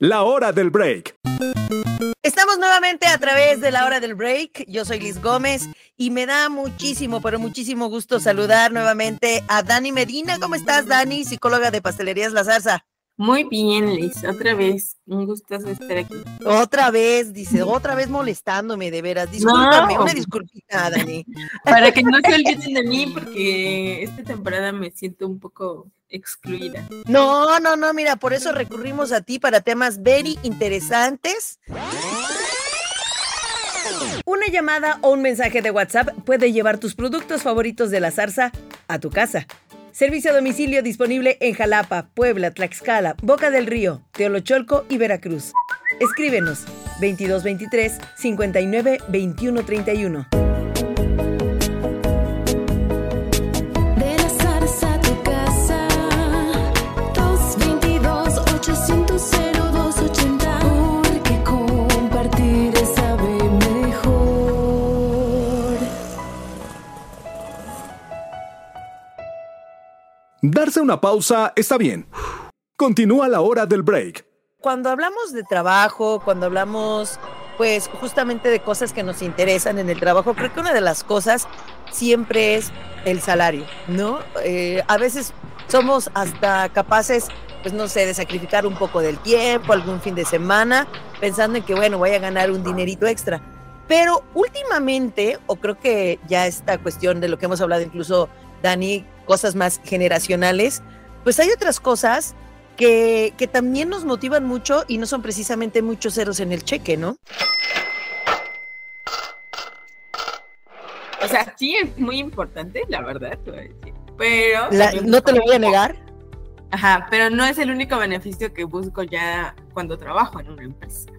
La hora del break. Estamos nuevamente a través de la hora del break. Yo soy Liz Gómez y me da muchísimo, pero muchísimo gusto saludar nuevamente a Dani Medina. ¿Cómo estás, Dani? Psicóloga de Pastelerías La Zarza. Muy bien, Liz. Otra vez. Un gusto estar aquí. Otra vez, dice, otra vez molestándome, de veras. Discúlpame, una disculpita, Dani. Para que no se olviden de mí, porque esta temporada me siento un poco excluida. No, no, no, mira, por eso recurrimos a ti para temas very interesantes. Una llamada o un mensaje de WhatsApp puede llevar tus productos favoritos de la zarza a tu casa. Servicio a domicilio disponible en Jalapa, Puebla, Tlaxcala, Boca del Río, Teolocholco y Veracruz. Escríbenos 2223 59 21 31. Darse una pausa está bien. Continúa la hora del break. Cuando hablamos de trabajo, cuando hablamos pues justamente de cosas que nos interesan en el trabajo, creo que una de las cosas siempre es el salario, ¿no? Eh, a veces somos hasta capaces, pues no sé, de sacrificar un poco del tiempo, algún fin de semana, pensando en que, bueno, voy a ganar un dinerito extra. Pero últimamente, o creo que ya esta cuestión de lo que hemos hablado incluso Dani, cosas más generacionales, pues hay otras cosas que, que también nos motivan mucho y no son precisamente muchos ceros en el cheque, ¿no? O sea, sí es muy importante, la verdad, pero... no te lo voy a negar. Ajá, pero no es el único beneficio que busco ya cuando trabajo en una empresa.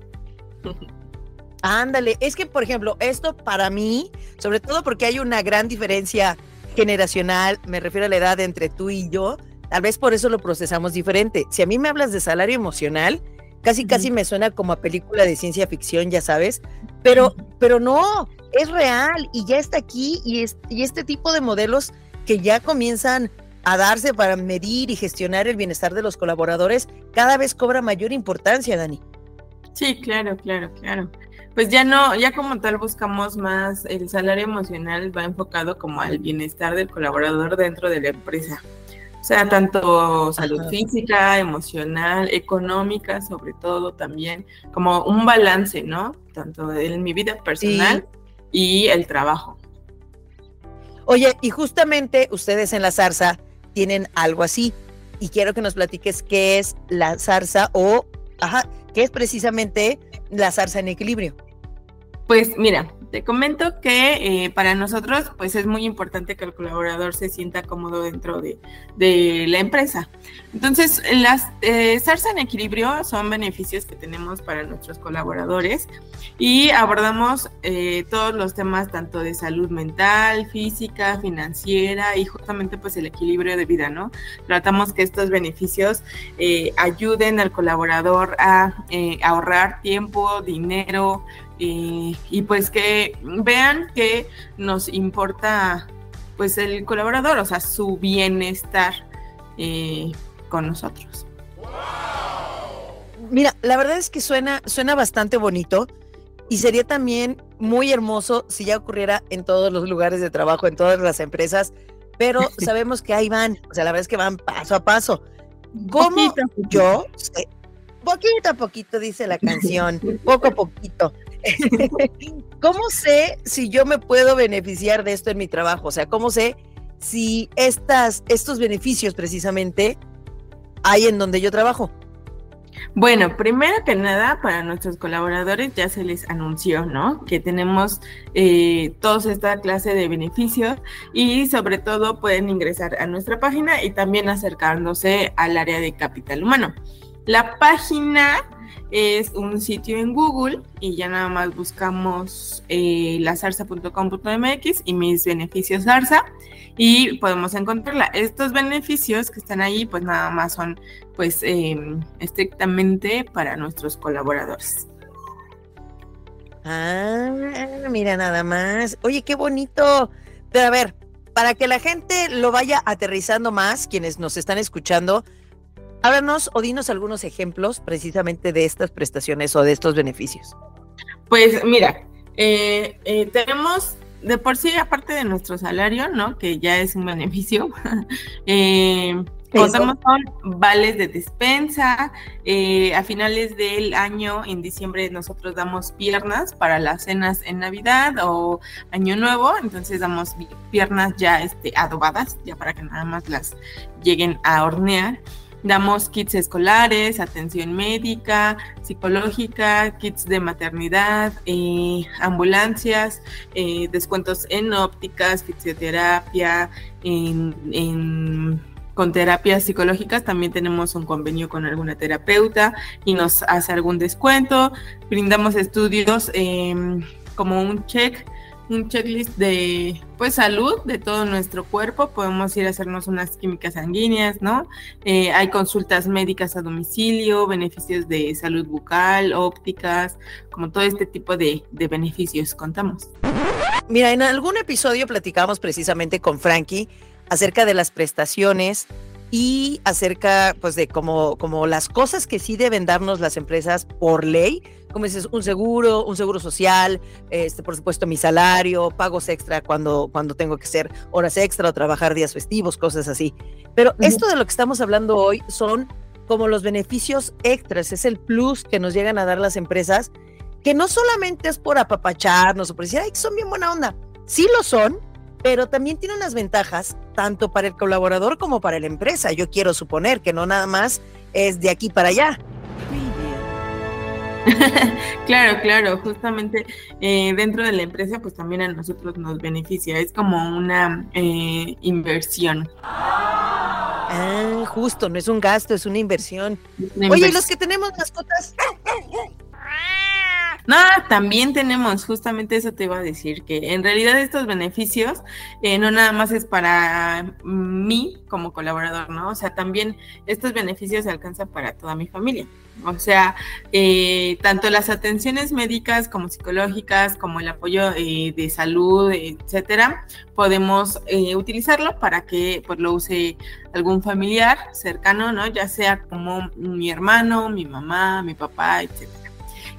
Ándale, es que, por ejemplo, esto para mí, sobre todo porque hay una gran diferencia generacional, me refiero a la edad entre tú y yo, tal vez por eso lo procesamos diferente. Si a mí me hablas de salario emocional, casi casi me suena como a película de ciencia ficción, ya sabes, pero, pero no, es real y ya está aquí y, y este tipo de modelos que ya comienzan a darse para medir y gestionar el bienestar de los colaboradores, cada vez cobra mayor importancia, Dani. Sí, claro, claro, claro pues ya no, ya como tal buscamos más, el salario emocional va enfocado como al bienestar del colaborador dentro de la empresa. O sea, tanto salud física, emocional, económica, sobre todo también, como un balance, ¿no? Tanto en mi vida personal y el trabajo. Oye, y justamente ustedes en la zarza tienen algo así, y quiero que nos platiques qué es la zarza o, ajá, qué es precisamente la zarza en equilibrio. Pues mira, te comento que eh, para nosotros pues es muy importante que el colaborador se sienta cómodo dentro de, la empresa. Entonces, las eh, en equilibrio son beneficios que tenemos para nuestros colaboradores y abordamos eh, todos los temas tanto de salud mental, física, financiera y justamente pues el equilibrio de vida, ¿no? Tratamos que estos beneficios eh, ayuden al colaborador a ahorrar tiempo, dinero, y pues que vean que nos importa pues el colaborador, o sea, su bienestar eh, con nosotros. Mira, la verdad es que suena, suena bastante bonito y sería también muy hermoso si ya ocurriera en todos los lugares de trabajo, en todas las empresas, pero sabemos que ahí van, o sea, la verdad es que van paso a paso. ¿Cómo yo? Poquito a poquito, dice la canción, poco a poquito. ¿Cómo sé si yo me puedo beneficiar de esto en mi trabajo? O sea, ¿cómo sé si estas, estos beneficios precisamente hay en donde yo trabajo? Bueno, primero que nada, para nuestros colaboradores ya se les anunció, ¿no? Que tenemos eh, toda esta clase de beneficios y sobre todo pueden ingresar a nuestra página y también acercándose al área de capital humano. La página es un sitio en Google y ya nada más buscamos eh, y mis beneficios Zarza y podemos encontrarla. Estos beneficios que están ahí pues nada más son pues em, estrictamente para nuestros colaboradores. Ah, mira nada más. Oye, qué bonito. Pero a ver, para que la gente lo vaya aterrizando más, quienes nos están escuchando, Háblanos o dinos algunos ejemplos precisamente de estas prestaciones o de estos beneficios. Pues mira, eh, eh, tenemos de por sí, aparte de nuestro salario, ¿no? Que ya es un beneficio, eh, contamos con vales de despensa. a finales del año, en diciembre, nosotros damos piernas para las cenas en Navidad o Año Nuevo. Entonces damos piernas ya este, adobadas, ya para que nada más las lleguen a hornear. Damos kits escolares, atención médica, psicológica, kits de maternidad, eh, ambulancias, eh, descuentos en ópticas, fisioterapia, con terapias psicológicas también tenemos un convenio con alguna terapeuta y nos hace algún descuento. Brindamos estudios em, como un check un checklist de pues salud de todo nuestro cuerpo. Podemos ir a hacernos unas químicas sanguíneas, ¿no? Eh, hay consultas médicas a domicilio, beneficios de salud bucal, ópticas, como todo este tipo de, de beneficios. Contamos. Mira, en algún episodio platicamos precisamente con Frankie acerca de las prestaciones y acerca pues de como, como las cosas que sí deben darnos las empresas por ley, como dices, un seguro, un seguro social, este, por supuesto mi salario, pagos extra cuando, cuando tengo que hacer horas extra o trabajar días festivos, cosas así. Pero esto de lo que estamos hablando hoy son como los beneficios extras, es el plus que nos llegan a dar las empresas, que no solamente es por apapacharnos o por decir, ay, son bien buena onda, sí lo son, pero también tiene unas ventajas tanto para el colaborador como para la empresa. Yo quiero suponer que no nada más es de aquí para allá. claro, claro, justamente eh, dentro de la empresa pues también a nosotros nos beneficia, es como una eh, inversión. Ah, justo, no es un gasto, es una inversión. Oye, los que tenemos mascotas, no, también tenemos, justamente eso te iba a decir, que en realidad estos beneficios eh, no nada más es para mí como colaborador, ¿no? O sea, también estos beneficios se alcanzan para toda mi familia. O sea, eh, tanto las atenciones médicas como psicológicas, como el apoyo eh, de salud, etcétera, podemos utilizarlo para que pues, lo use algún familiar cercano, ¿no? Ya sea como mi hermano, mi mamá, mi papá, etcétera.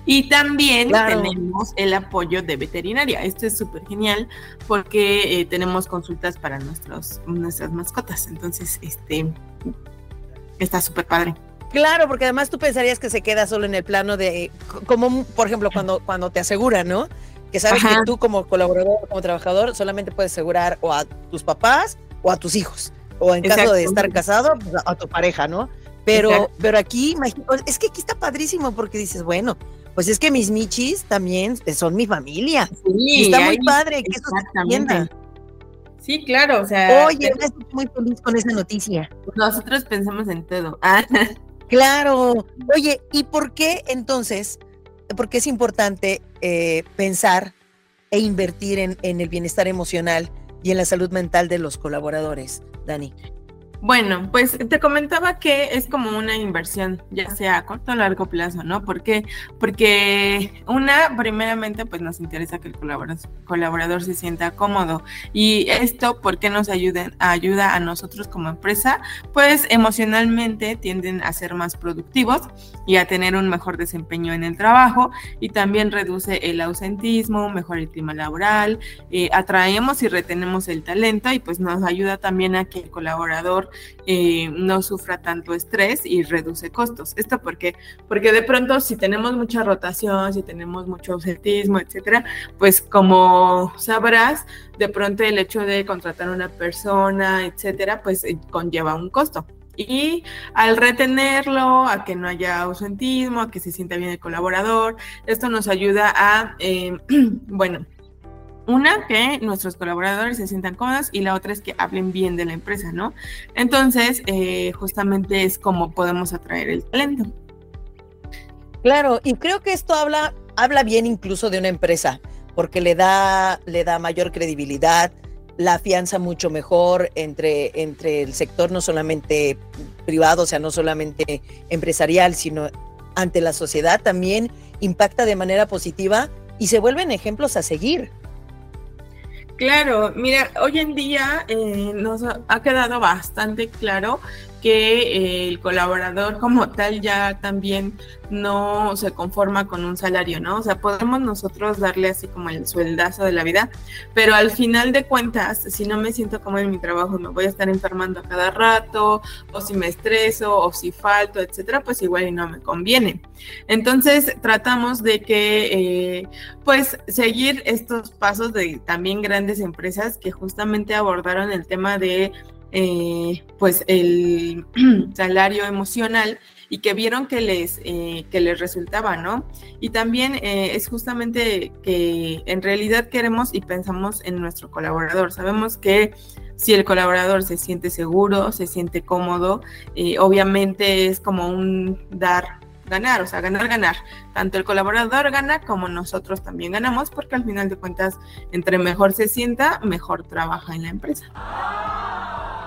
Y también tenemos el apoyo de veterinaria. Esto es súper genial porque eh, tenemos consultas para nuestros, nuestras mascotas. Entonces, este está súper padre. Claro, porque además tú pensarías que se queda solo en el plano de, como por ejemplo cuando, cuando te aseguran, ¿no? Que sabes que tú como colaborador, como trabajador, solamente puedes asegurar o a tus papás o a tus hijos. O en caso de estar casado, pues, a, tu pareja, ¿no? Pero, pero aquí, es que aquí está padrísimo porque dices, bueno, pues es que mis michis también son mi familia. Sí, está muy padre que eso se Sí, claro, o sea. Oye, estoy muy feliz con esa noticia. Nosotros pensamos en todo. Ah. Claro. Oye, ¿y por qué entonces, por qué es importante eh, pensar e invertir en, en el bienestar emocional y en la salud mental de los colaboradores, Dani? Bueno, pues te comentaba que es como una inversión, ya sea a corto o largo plazo, ¿no? ¿Por qué? Porque una, primeramente, pues nos interesa que el colaborador, se sienta cómodo. Y esto, ¿por qué nos ayuda, ayuda a nosotros como empresa? Pues emocionalmente tienden a ser más productivos y a tener un mejor desempeño en el trabajo y también reduce el ausentismo, mejora el clima laboral, eh, atraemos y retenemos el talento y pues nos ayuda también a que el colaborador no sufra tanto estrés y reduce costos. ¿Esto por? Porque de pronto si tenemos mucha rotación, si tenemos mucho ausentismo, etcétera, pues como sabrás, de pronto el hecho de contratar a una persona, etcétera, pues conlleva un costo. Y al retenerlo, a que no haya ausentismo, a que se sienta bien el colaborador, esto nos ayuda a, eh, bueno, una, que nuestros colaboradores se sientan cómodos y la otra es que hablen bien de la empresa, ¿no? Entonces, eh, justamente es como podemos atraer el talento. Claro, y creo que esto habla, habla bien incluso de una empresa, porque le da, le da mayor credibilidad, la afianza mucho mejor entre, entre el sector no solamente privado, o sea, no solamente empresarial, sino ante la sociedad también impacta de manera positiva y se vuelven ejemplos a seguir. Claro, mira, hoy en día eh, nos ha quedado bastante claro que eh, el colaborador como tal ya también no se conforma con un salario, ¿no? O sea, podemos nosotros darle así como el sueldazo de la vida, pero al final de cuentas, si no me siento como en mi trabajo, me voy a estar enfermando a cada rato, o si me estreso, o si falto, etcétera, pues igual y no me conviene. Entonces, tratamos de que, eh, pues, seguir estos pasos de también grandes empresas que justamente abordaron el tema de eh, pues el salario emocional y que vieron que les, eh, que les resultaba, ¿no? Y también eh, es justamente que en realidad queremos y pensamos en nuestro colaborador. Sabemos que si el colaborador se siente seguro, se siente cómodo, obviamente es como un dar ganar, o sea, ganar, ganar. Tanto el colaborador gana como nosotros también ganamos, porque al final de cuentas, entre mejor se sienta, mejor trabaja en la empresa.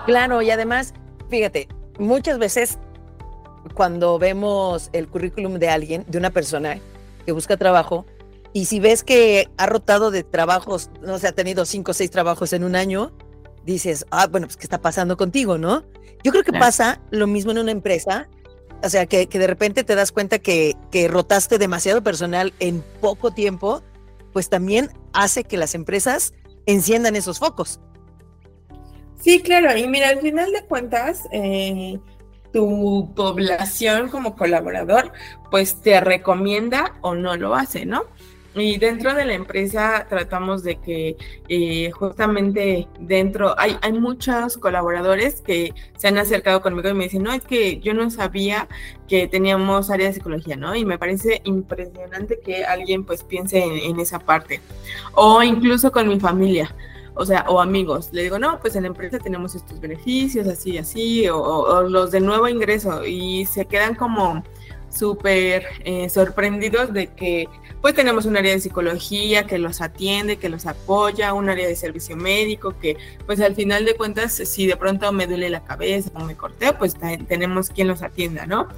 Claro, y además, fíjate, muchas veces cuando vemos el currículum de alguien, de una persona que busca trabajo, y si ves que ha rotado de trabajos, no sé, ha tenido cinco o seis trabajos en un año, dices, ah, bueno, pues, ¿qué está pasando contigo, no? Yo creo que pasa lo mismo en una empresa, o sea, que, que de repente te das cuenta que, que rotaste demasiado personal en poco tiempo, pues también hace que las empresas enciendan esos focos. Sí, claro, y mira, al final de cuentas, eh, tu población como colaborador, pues te recomienda o no lo hace, ¿no? Y dentro de la empresa tratamos de que eh, justamente dentro hay, hay muchos colaboradores que se han acercado conmigo y me dicen, no, es que yo no sabía que teníamos área de psicología, ¿no? Y me parece impresionante que alguien pues piense en esa parte. O incluso con mi familia o sea, o amigos. Le digo, no, pues en la empresa tenemos estos beneficios, así, así, o, los de nuevo ingreso, y se quedan como súper eh, sorprendidos de que pues tenemos un área de psicología que los atiende, que los apoya, un área de servicio médico que pues al final de cuentas si de pronto me duele la cabeza o me corté, pues tenemos quien los atienda, ¿no?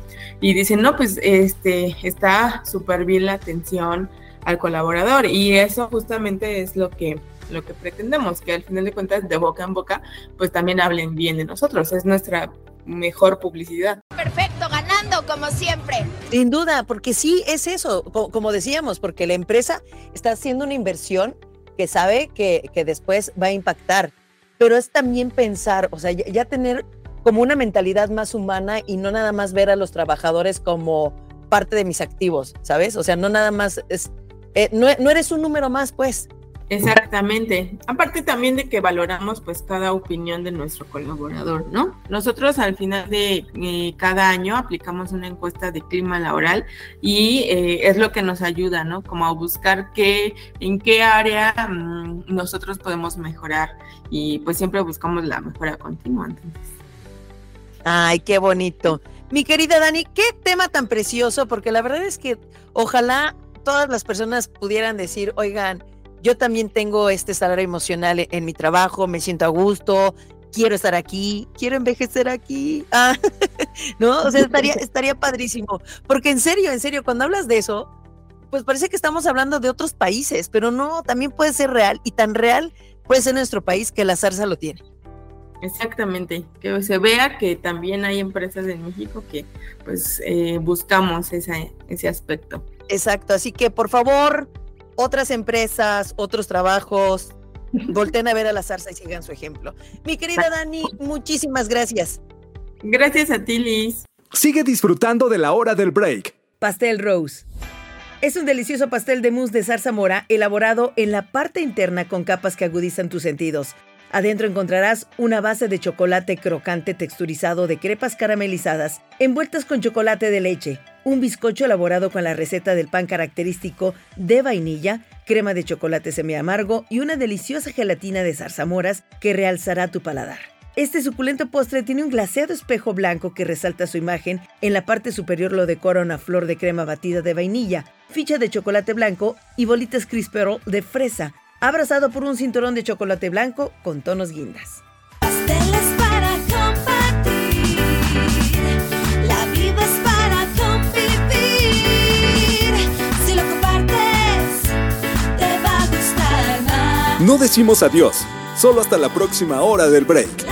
Y dicen, no, pues este está súper bien la atención al colaborador y eso justamente es lo que lo que pretendemos, que al final de cuentas de boca en boca, pues también hablen bien de nosotros, es nuestra mejor publicidad. Perfecto, ganando como siempre. Sin duda, porque sí es eso, como decíamos, porque la empresa está haciendo una inversión que sabe que, que después va a impactar, pero es también pensar, o sea, ya, tener como una mentalidad más humana y no nada más ver a los trabajadores como parte de mis activos, ¿sabes? O sea, no nada más es, eh, no, no eres un número más, pues, Exactamente. Aparte también de que valoramos pues cada opinión de nuestro colaborador, ¿no? Nosotros al final de eh, cada año aplicamos una encuesta de clima laboral y eh, es lo que nos ayuda, ¿no? Como a buscar qué, en qué área mm, nosotros podemos mejorar y pues siempre buscamos la mejora continua. Ay, qué bonito. Mi querida Dani, qué tema tan precioso, porque la verdad es que ojalá todas las personas pudieran decir, oigan, yo también tengo este salario emocional e-, en, mi trabajo, me siento a gusto, quiero estar aquí, quiero envejecer aquí. Ah, no, o sea, estaría, estaría padrísimo. Porque en serio, en serio, cuando hablas de eso, pues parece que estamos hablando de otros países, pero no, también puede ser real y tan real puede ser nuestro país que la zarza lo tiene. Exactamente, que se vea que también hay empresas en México que pues eh, buscamos ese, ese aspecto. Exacto, así que por favor, otras empresas, otros trabajos, volten a ver a la zarza y sigan su ejemplo. Mi querida Dani, muchísimas gracias. Gracias a ti, Liz. Sigue disfrutando de la hora del break. Pastel Rose. Es un delicioso pastel de mousse de zarza mora elaborado en la parte interna con capas que agudizan tus sentidos. Adentro encontrarás una base de chocolate crocante texturizado de crepas caramelizadas envueltas con chocolate de leche, un bizcocho elaborado con la receta del pan característico de vainilla, crema de chocolate semi-amargo y una deliciosa gelatina de zarzamoras que realzará tu paladar. Este suculento postre tiene un glaseado espejo blanco que resalta su imagen. En la parte superior lo decora una flor de crema batida de vainilla, ficha de chocolate blanco y bolitas crispero de fresa, abrazado por un cinturón de chocolate blanco con tonos guindas. para compartir, la vida es para convivir. Si lo compartes, te va a gustar más. No decimos adiós, solo hasta la próxima hora del break.